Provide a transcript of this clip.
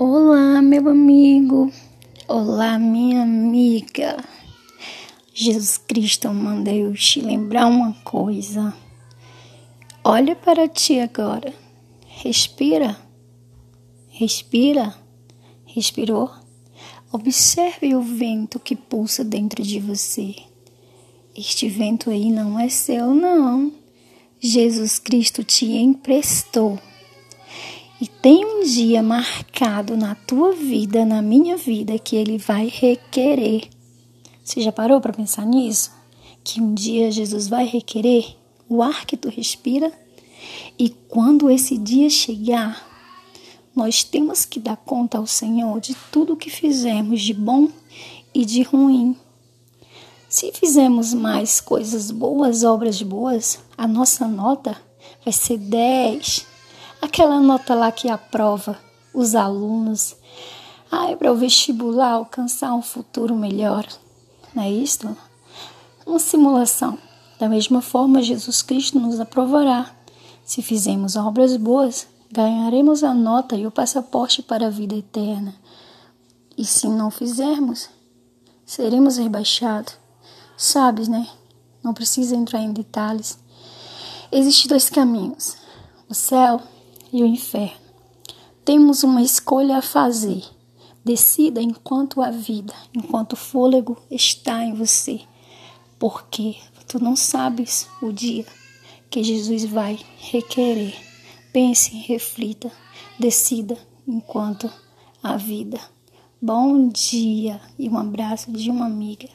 Olá, meu amigo. Olá, minha amiga. Jesus Cristo manda eu te lembrar uma coisa. Olha para ti agora. Respira. Respira. Respirou? Observe o vento que pulsa dentro de você. Este vento aí não é seu, não. Jesus Cristo te emprestou e tem um dia marcado na tua vida, na minha vida, que ele vai requerer. Você já parou para pensar nisso? Que um dia Jesus vai requerer o ar que tu respira? E quando esse dia chegar, nós temos que dar conta ao Senhor de tudo que fizemos de bom e de ruim. Se fizemos mais coisas boas, obras boas, a nossa nota vai ser 10, aquela nota lá que aprova os alunos. Ai, para o vestibular alcançar um futuro melhor. Não é isto? Uma simulação. Da mesma forma, Jesus Cristo nos aprovará. Se fizermos obras boas, ganharemos a nota e o passaporte para a vida eterna. E se não fizermos, seremos rebaixados. Sabes, né? Não precisa entrar em detalhes. Existem dois caminhos: o céu e o inferno. Temos uma escolha a fazer. Decida enquanto a vida, enquanto o fôlego está em você, porque tu não sabes o dia que Jesus vai requerer. Pense, reflita, decida enquanto a vida. Bom dia e um abraço de uma amiga.